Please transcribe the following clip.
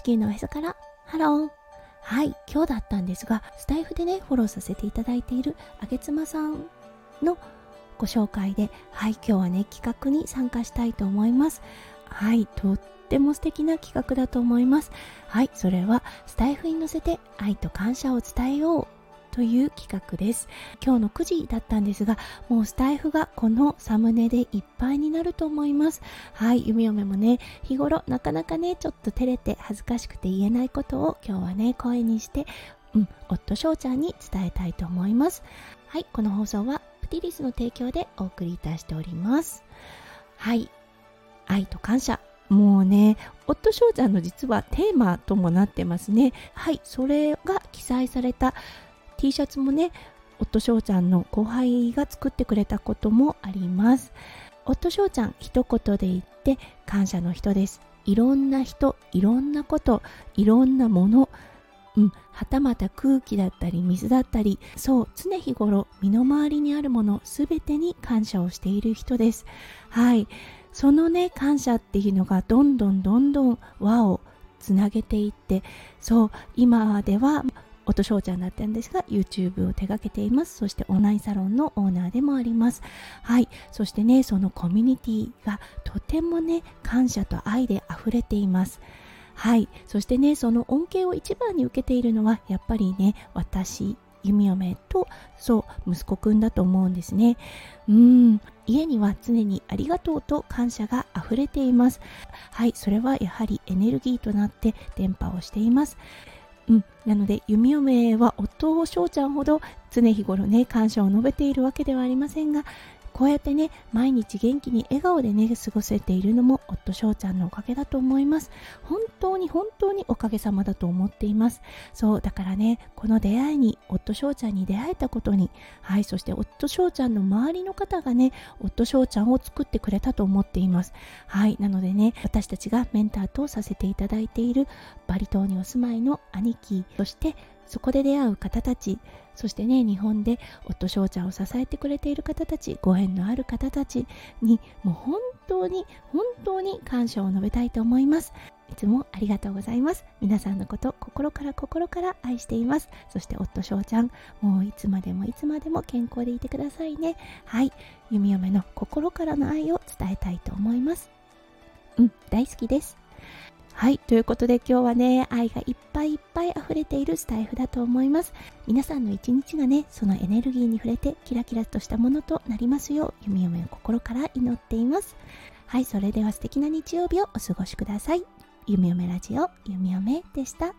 地球のおへそから。ハロー。はい今日だったんですがスタエフでねフォローさせていただいているあげつまさんのご紹介ではい今日はね企画に参加したいと思います。はいとっても素敵な企画だと思います。はいそれはスタエフに乗せて愛と感謝を伝えよう。という企画です。今日の9時だったんですがもうスタエフがこのサムネでいっぱいになると思います。はい弓嫁もね日頃なかなかねちょっと照れて恥ずかしくて言えないことを今日はね声にしてうん夫翔ちゃんに伝えたいと思います。はいこの放送はプティリスの提供でお送りいたしております。はい愛と感謝。もうね、夫翔ちゃんの実はテーマともなってますね。はい、それが記載された T シャツもね夫翔ちゃんの後輩が作ってくれたこともあります。夫翔ちゃん一言で言って感謝の人です。いろんな人いろんなこといろんなもの。うん、はたまた空気だったり水だったりそう常日頃身の回りにあるものすべてに感謝をしている人です。はい。そのね感謝っていうのがどんどんどんどん輪をつなげていってそう今では音翔ちゃんだったんですが YouTube を手掛けています。そしてオンラインサロンのオーナーでもあります。はい。そしてねそのコミュニティがとてもね感謝と愛で溢れています。はい。そしてねその恩恵を一番に受けているのはやっぱりね私弓嫁とそう息子くんだと思うんですね。うん。家には常にありがとうと感謝が溢れています。はい。それはやはりエネルギーとなって伝播をしています。うん、なので弓嫁は夫を翔ちゃんほど常日頃ね感謝を述べているわけではありませんがこうやってね毎日元気に笑顔でね過ごせているのも夫翔ちゃんのおかげだと思います。本当に本当におかげさまだと思っています。そうだからねこの出会いに夫翔ちゃんに出会えたことにはいそして夫翔ちゃんの周りの方がね夫翔ちゃんを作ってくれたと思っています。はいなのでね私たちがメンターとさせていただいているバリ島にお住まいの兄貴そしてそこで出会う方たちそしてね日本で夫翔ちゃんを支えてくれている方たちご縁のある方たちにもう本当に本当に感謝を述べたいと思います。いつもありがとうございます。皆さんのこと心から心から愛しています。そして夫翔ちゃんもういつまでもいつまでも健康でいてくださいね。はい。弓嫁の心からの愛を伝えたいと思います。うん大好きです。はい。ということで今日はね、愛がいっぱいいっぱい溢れているスタイフだと思います。皆さんの一日がね、そのエネルギーに触れてキラキラとしたものとなりますよう、弓嫁を心から祈っています。はい。それでは素敵な日曜日をお過ごしください。弓嫁ラジオ、弓嫁でした。